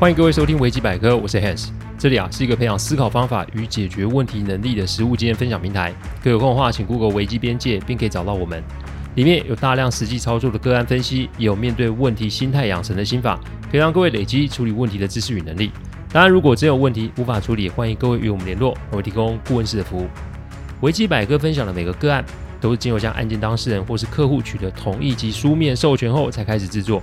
欢迎各位收听维基百科，我是 Hans。这里啊是一个培养思考方法与解决问题能力的实务经验分享平台。各有空的话，请 Google 维基边界，并可以找到我们。里面有大量实际操作的个案分析，也有面对问题心态养成的心法，可以让各位累积处理问题的知识与能力。当然，如果真有问题无法处理，欢迎各位与我们联络，我们提供顾问式的服务。维基百科分享的每个个案，都是经由向案件当事人或是客户取得同意及书面授权后才开始制作。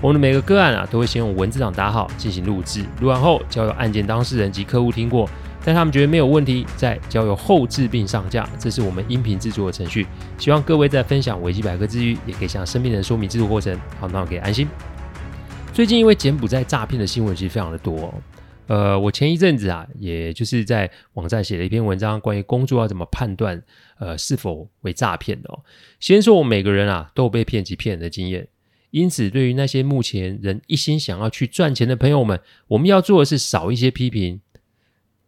我们的每个个案啊，都会先用文字档打好进行录制，录完后交由案件当事人及客户听过，但他们觉得没有问题，再交由后制并上架。这是我们音频制作的程序。希望各位在分享维基百科之余，也可以向身边人说明制作过程，好，那我可以安心。最近因为柬埔寨诈骗的新闻其实非常的多哦。呃，我前一阵子啊，也就是在网站写了一篇文章，关于工作要怎么判断，呃，是否为诈骗的哦。先说，我们每个人啊，都有被骗及骗人的经验，因此，对于那些目前人一心想要去赚钱的朋友们，我们要做的是少一些批评，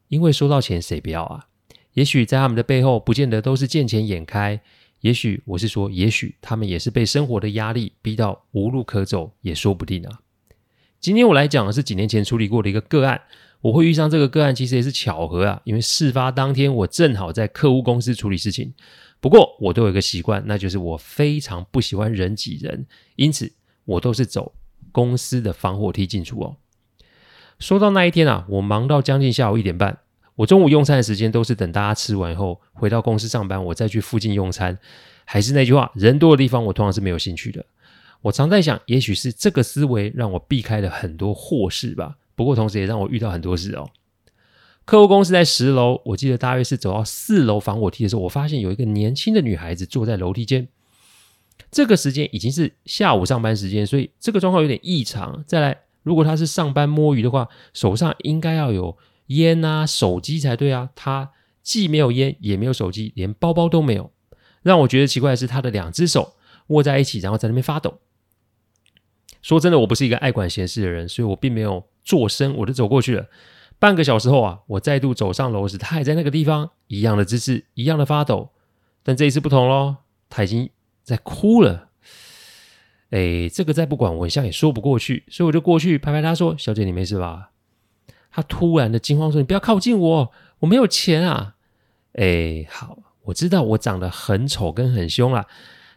因为收到钱谁不要啊？也许在他们的背后，不见得都是见钱眼开，也许我是说，也许他们也是被生活的压力逼到无路可走，也说不定啊。今天我来讲的是几年前处理过的一个个案，我会遇上这个个案其实也是巧合啊，因为事发当天我正好在客户公司处理事情。我都有一个习惯，那就是我非常不喜欢人挤人，因此我都是走公司的防火梯进出哦。说到那一天啊，我忙到将近下午一点半，我中午用餐的时间都是等大家吃完后回到公司上班，我再去附近用餐。还是那句话，人多的地方我通常是没有兴趣的。我常在想，也许是这个思维让我避开了很多祸事吧。不过，同时也让我遇到很多事哦。客户公司在十楼，我记得大约是走到四楼防火梯的时候，我发现有一个年轻的女孩子坐在楼梯间。这个时间已经是下午上班时间，所以这个状况有点异常。再来，如果她是上班摸鱼的话，手上应该要有烟啊、手机才对啊。她既没有烟，也没有手机，连包包都没有。让我觉得奇怪的是，她的两只手握在一起，然后在那边发抖。说真的，我不是一个爱管闲事的人，所以我并没有作声，我就走过去了。半个小时后啊，我再度走上楼时，他还在那个地方，一样的姿势，一样的发抖，但这一次不同喽，他已经在哭了。哎，这个再不管，我好像也说不过去，所以我就过去拍拍他说：“小姐，你没事吧？”他突然的惊慌说：“你不要靠近我，我没有钱啊！”哎，好，我知道我长得很丑跟很凶啊，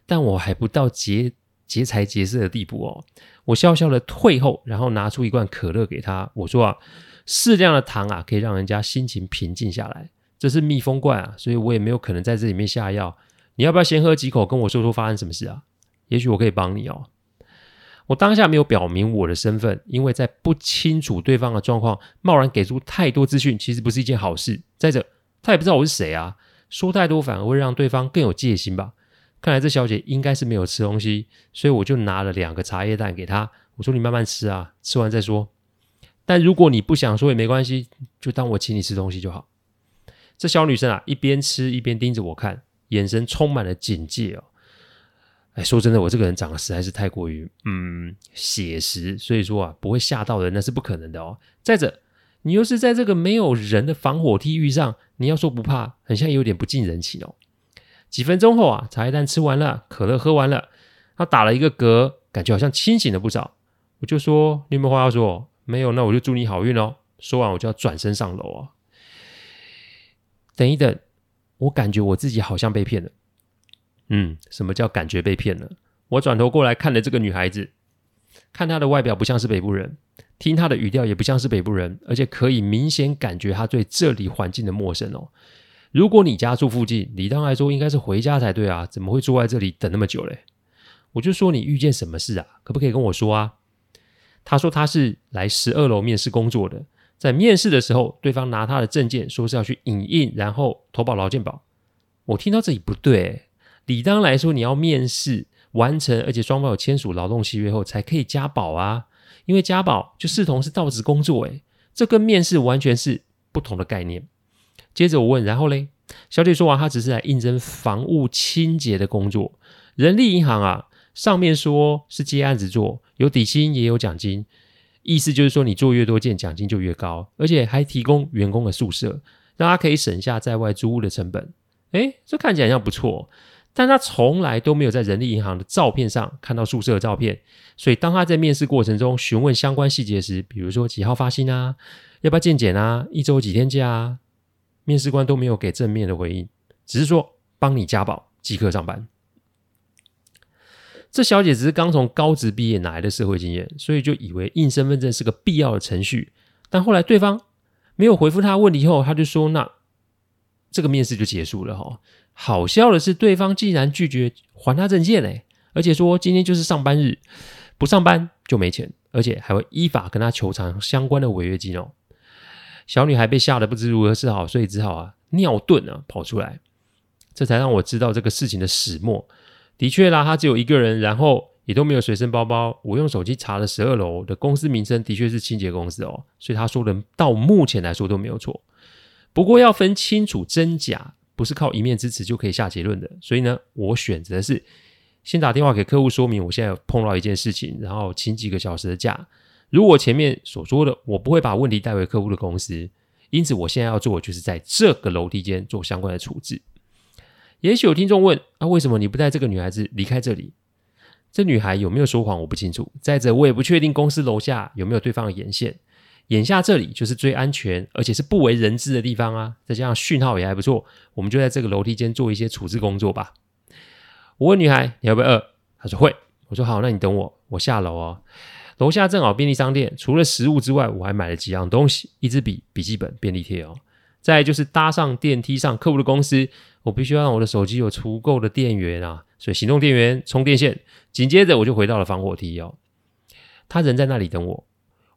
但我还不到劫劫财劫色的地步哦。我笑笑的退后，然后拿出一罐可乐给他。我说啊，适量的糖啊，可以让人家心情平静下来。这是密封罐啊，所以我也没有可能在这里面下药。你要不要先喝几口，跟我说说发生什么事啊？也许我可以帮你哦。我当下没有表明我的身份，因为在不清楚对方的状况，贸然给出太多资讯，其实不是一件好事。再者，他也不知道我是谁啊，说太多反而会让对方更有戒心吧。看来这小姐应该是没有吃东西，所以我就拿了两个茶叶蛋给她。我说：“你慢慢吃啊，吃完再说。但如果你不想说也没关系，就当我请你吃东西就好。”这小女生啊，一边吃一边盯着我看，眼神充满了警戒哦。哎，说真的，我这个人长得实在是太过于嗯写实，所以说啊，不会吓到人那是不可能的哦。再者，你又是在这个没有人的防火梯遇上，你要说不怕，很像有点不近人情哦。几分钟后啊，茶叶蛋吃完了，可乐喝完了，他打了一个嗝，感觉好像清醒了不少。我就说：“你有没有话要说？”没有，那我就祝你好运哦。说完，我就要转身上楼啊。等一等，我感觉我自己好像被骗了。嗯，什么叫感觉被骗了？我转头过来看了这个女孩子，看她的外表不像是北部人，听她的语调也不像是北部人，而且可以明显感觉她对这里环境的陌生哦。如果你家住附近，理当来说应该是回家才对啊，怎么会住在这里等那么久嘞？我就说你遇见什么事啊？可不可以跟我说啊？他说他是来十二楼面试工作的，在面试的时候，对方拿他的证件说是要去影印，然后投保劳健保。我听到这里不对，理当来说你要面试完成，而且双方有签署劳动契约后才可以加保啊，因为加保就视同是到职工作，诶，这跟面试完全是不同的概念。接着我问，然后嘞？小姐说完，她只是来应征房屋清洁的工作。人力银行啊，上面说是接案子做，有底薪也有奖金，意思就是说你做越多件，奖金就越高，而且还提供员工的宿舍，让他可以省下在外租屋的成本。诶，这看起来像不错。但他从来都没有在人力银行的照片上看到宿舍的照片，所以当他在面试过程中询问相关细节时，比如说几号发薪啊，要不要健检啊，一周几天假啊，面试官都没有给正面的回应，只是说帮你加保，即刻上班。这小姐只是刚从高职毕业哪来的社会经验，所以就以为印身份证是个必要的程序。但后来对方没有回复她问题后，她就说：“那这个面试就结束了哈。”好笑的是，对方竟然拒绝还她证件嘞，而且说今天就是上班日，不上班就没钱，而且还会依法跟她求偿相关的违约金哦。小女孩被吓得不知如何是好，所以只好啊尿遁啊跑出来，这才让我知道这个事情的始末。的确啦，他只有一个人，然后也都没有随身包包。我用手机查了十二楼的公司名称，的确是清洁公司哦，所以他说的到目前来说都没有错。不过要分清楚真假。不是靠一面之词就可以下结论的，所以呢，我选择是先打电话给客户说明我现在碰到一件事情，然后请几个小时的假。如果前面所说的，我不会把问题带回客户的公司，因此我现在要做的就是在这个楼梯间做相关的处置。也许有听众问：啊，为什么你不带这个女孩子离开这里？这女孩有没有说谎？我不清楚。再者，我也不确定公司楼下有没有对方的眼线。眼下这里就是最安全，而且是不为人知的地方啊！再加上讯号也还不错，我们就在这个楼梯间做一些处置工作吧。我问女孩：“你要不要饿？”她说：“会。”我说：“好，那你等我，我下楼哦。”楼下正好便利商店，除了食物之外，我还买了几样东西：一支笔、笔记本、便利贴哦。再就是搭上电梯上客户的公司，我必须要让我的手机有足够的电源啊，所以行动电源、充电线。紧接着我就回到了防火梯哦。他人在那里等我。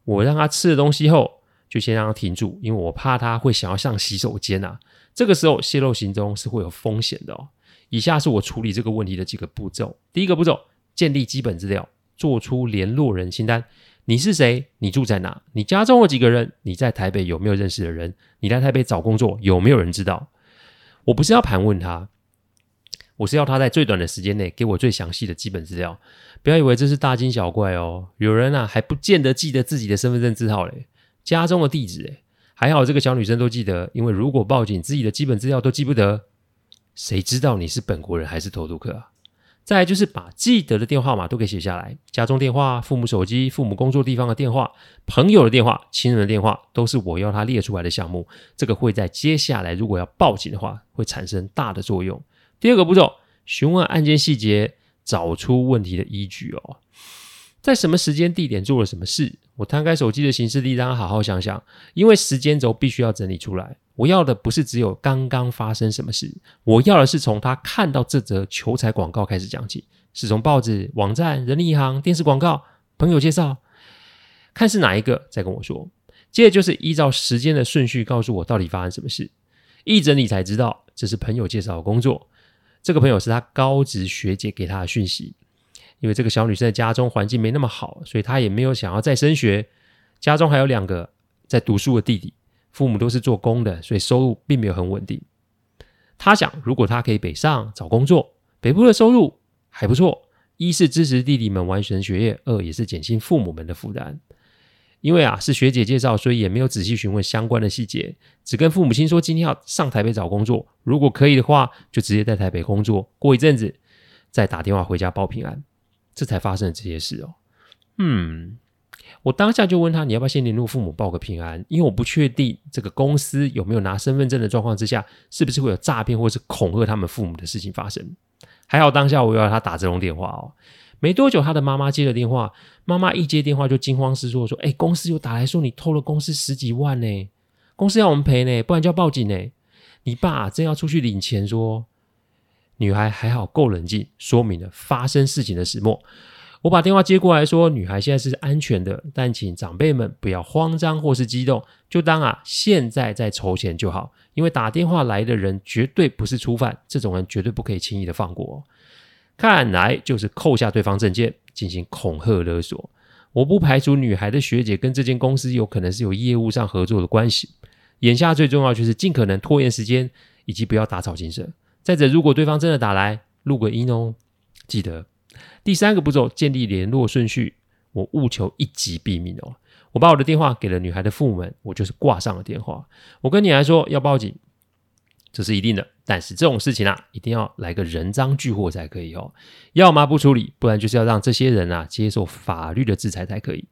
我让他吃了东西后，就先让他停住，因为我怕他会想要上洗手间啊。这个时候泄露行踪是会有风险的哦。以下是我处理这个问题的几个步骤：第一个步骤，建立基本资料，做出联络人清单。你是谁？你住在哪？你家中有几个人？你在台北有没有认识的人？你来台北找工作有没有人知道？我不是要盘问他。我是要他在最短的时间内给我最详细的基本资料，不要以为这是大惊小怪哦。有人啊还不见得记得自己的身份证字号嘞，家中的地址诶，还好这个小女生都记得，因为如果报警自己的基本资料都记不得，谁知道你是本国人还是偷渡客啊？再就是把记得的电话号码都给写下来，家中电话、父母手机、父母工作地方的电话、朋友的电话、亲人的电话，都是我要他列出来的项目。这个会在接下来如果要报警的话，会产生大的作用。第二个步骤，询问案件细节，找出问题的依据哦。在什么时间地点做了什么事？我摊开手机的行事历，让他好好想想。因为时间轴必须要整理出来。我要的不是只有刚刚发生什么事，我要的是从他看到这则求财广告开始讲起，是从报纸、网站、人力银行、电视广告、朋友介绍，看是哪一个，再跟我说。接着就是依照时间的顺序告诉我到底发生什么事。一整理才知道这是朋友介绍的工作。这个朋友是他高职学姐给他的讯息，因为这个小女生的家中环境没那么好，所以她也没有想要再升学。家中还有两个在读书的弟弟，父母都是做工的，所以收入并没有很稳定。她想，如果她可以北上找工作，北部的收入还不错，一是支持弟弟们完成学业，二也是减轻父母们的负担。因为啊是学姐介绍，所以也没有仔细询问相关的细节，只跟父母亲说今天要上台北找工作，如果可以的话，就直接在台北工作，过一阵子再打电话回家报平安，这才发生了这些事哦。嗯，我当下就问他，你要不要先联络父母报个平安？因为我不确定这个公司有没有拿身份证的状况之下，是不是会有诈骗或是恐吓他们父母的事情发生？还好当下我要他打这种电话哦。没多久，他的妈妈接了电话。妈妈一接电话就惊慌失措，说：“哎，公司又打来说你偷了公司十几万呢，公司要我们赔呢，不然就要报警呢。”你爸正要出去领钱，说：“女孩还好够冷静，说明了发生事情的始末。”我把电话接过来说：“女孩现在是安全的，但请长辈们不要慌张或是激动，就当啊现在在筹钱就好。因为打电话来的人绝对不是初犯，这种人绝对不可以轻易的放过。”看来就是扣下对方证件进行恐吓勒索。我不排除女孩的学姐跟这间公司有可能是有业务上合作的关系。眼下最重要就是尽可能拖延时间，以及不要打草惊蛇。再者，如果对方真的打来，录个音哦。记得第三个步骤，建立联络顺序。我务求一击毙命哦。我把我的电话给了女孩的父母们，我就是挂上了电话。我跟女孩说要报警。这是一定的。但是这种事情啊，一定要来个人赃俱获才可以哦。要么不处理，不然就是要让这些人啊接受法律的制裁才可以。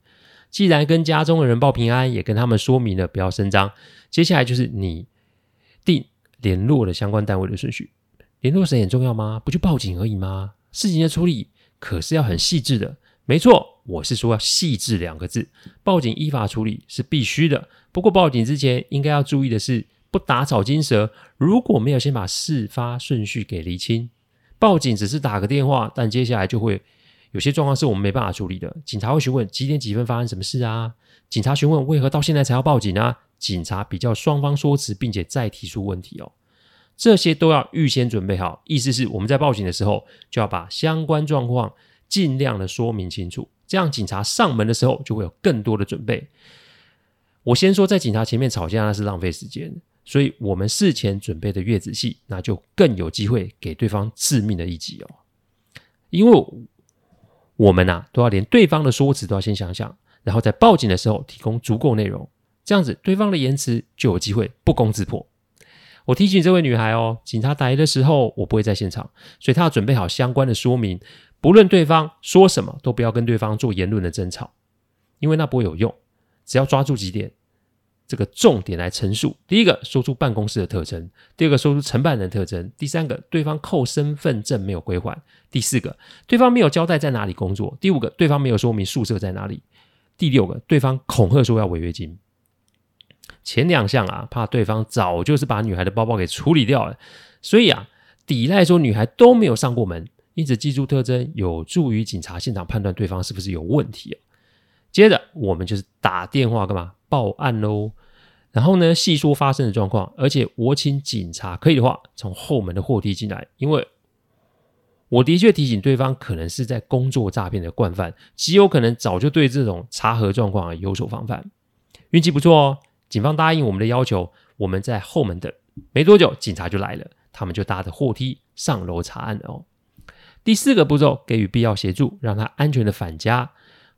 既然跟家中的人报平安，也跟他们说明了不要声张，接下来就是你定联络的相关单位的顺序。联络谁很重要吗？不就报警而已吗？事情的处理可是要很细致的。没错，我是说要细致两个字。报警依法处理是必须的，不过报警之前应该要注意的是。不打草惊蛇，如果没有先把事发顺序给厘清，报警只是打个电话，但接下来就会有些状况是我们没办法处理的。警察会询问几点几分发生什么事啊？警察询问为何到现在才要报警啊？警察比较双方说辞，并且再提出问题哦，这些都要预先准备好。意思是我们在报警的时候就要把相关状况尽量的说明清楚，这样警察上门的时候就会有更多的准备。我先说，在警察前面吵架那是浪费时间。所以，我们事前准备的越仔细，那就更有机会给对方致命的一击哦。因为我们呐，都要连对方的说辞都要先想想，然后在报警的时候提供足够内容，这样子对方的言辞就有机会不攻自破。我提醒这位女孩哦，警察来的时候我不会在现场，所以她要准备好相关的说明，不论对方说什么，都不要跟对方做言论的争吵，因为那不会有用。只要抓住几点。这个重点来陈述：第一个，说出办公室的特征；第二个，说出承办人的特征；第三个，对方扣身份证没有归还；第四个，对方没有交代在哪里工作；第五个，对方没有说明宿舍在哪里；第六个，对方恐吓说要违约金。前两项啊，怕对方早就是把女孩的包包给处理掉了，所以啊，抵赖说女孩都没有上过门，因此记住特征有助于警察现场判断对方是不是有问题啊。接着我们就是打电话干嘛？报案喽，然后呢，细说发生的状况，而且我请警察可以的话，从后门的货梯进来，因为我的确提醒对方，可能是在工作诈骗的惯犯，极有可能早就对这种查核状况有所防范。运气不错哦，警方答应我们的要求，我们在后门等，没多久警察就来了，他们就搭着货梯上楼查案了哦。第四个步骤，给予必要协助，让他安全的返家，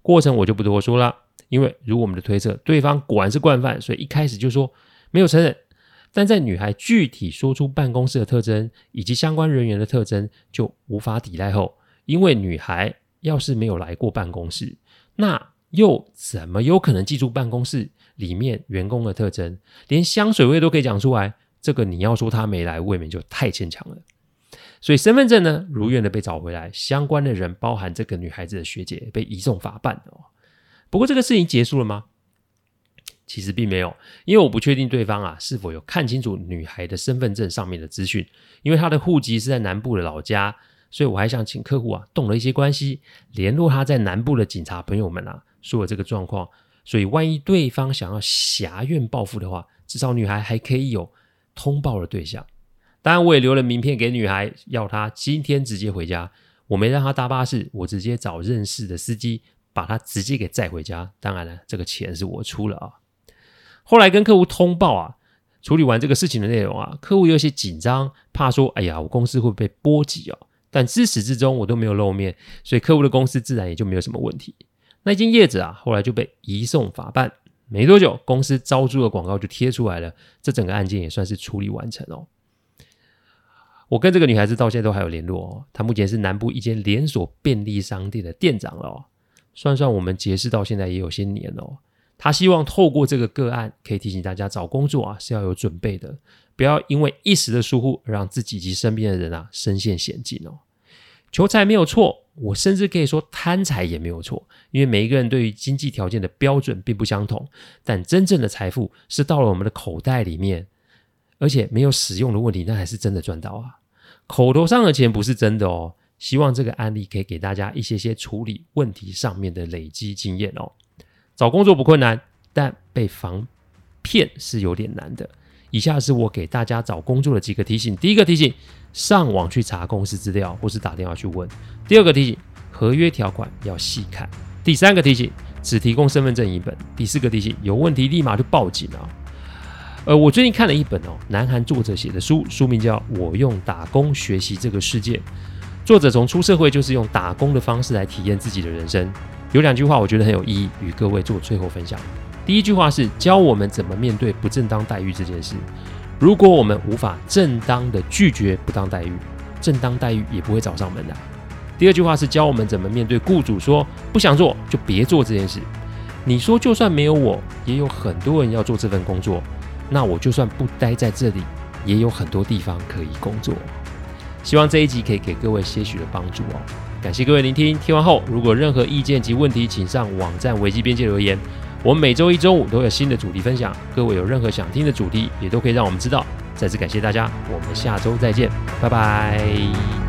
过程我就不多说了。因为如我们的推测，对方果然是惯犯，所以一开始就说没有承认。但在女孩具体说出办公室的特征以及相关人员的特征，就无法抵赖后，因为女孩要是没有来过办公室，那又怎么有可能记住办公室里面员工的特征？连香水味都可以讲出来，这个你要说他没来，未免就太牵强了。所以身份证呢，如愿的被找回来，相关的人包含这个女孩子的学姐被移送法办哦。不过这个事情结束了吗？其实并没有，因为我不确定对方啊是否有看清楚女孩的身份证上面的资讯，因为她的户籍是在南部的老家，所以我还想请客户啊动了一些关系，联络他在南部的警察朋友们啊，说了这个状况，所以万一对方想要挟怨报复的话，至少女孩还可以有通报的对象。当然，我也留了名片给女孩，要她今天直接回家，我没让她搭巴士，我直接找认识的司机。把她直接给载回家，当然了，这个钱是我出了啊。后来跟客户通报啊，处理完这个事情的内容啊，客户有些紧张，怕说，哎呀，我公司会被波及哦。但自始至终我都没有露面，所以客户的公司自然也就没有什么问题。那间叶子啊，后来就被移送法办，没多久，公司招租的广告就贴出来了，这整个案件也算是处理完成哦。我跟这个女孩子到现在都还有联络哦，她目前是南部一间连锁便利商店的店长了哦。算算，我们结识到现在也有些年哦。她希望透过这个个案，可以提醒大家找工作啊是要有准备的，不要因为一时的疏忽，让自己及身边的人啊身陷险境哦。求财没有错，我甚至可以说贪财也没有错，因为每一个人对于经济条件的标准并不相同。但真正的财富是到了我们的口袋里面，而且没有使用的问题，那还是真的赚到啊。口头上的钱不是真的哦。希望这个案例可以给大家一些些处理问题上面的累积经验哦。找工作不困难，但被防骗是有点难的。以下是我给大家找工作的几个提醒：第一个提醒，上网去查公司资料，或是打电话去问；第二个提醒，合约条款要细看；第三个提醒，只提供身份证一本；第四个提醒，有问题立马就报警啊。呃，我最近看了一本哦，南韩作者写的书，书名叫《我用打工学习这个世界》。作者从出社会就是用打工的方式来体验自己的人生。有两句话我觉得很有意义，与各位做最后分享。第一句话是教我们怎么面对不正当待遇这件事。如果我们无法正当的拒绝不当待遇，正当待遇也不会找上门来。第二句话是教我们怎么面对雇主说不想做就别做这件事。你说就算没有我，也有很多人要做这份工作，那我就算不待在这里，也有很多地方可以工作。希望这一集可以给各位些许的帮助哦。感谢各位聆听，听完后如果任何意见及问题，请上网站危机边界留言。我们每周一、周五都有新的主题分享，各位有任何想听的主题，也都可以让我们知道。再次感谢大家，我们下周再见，拜拜。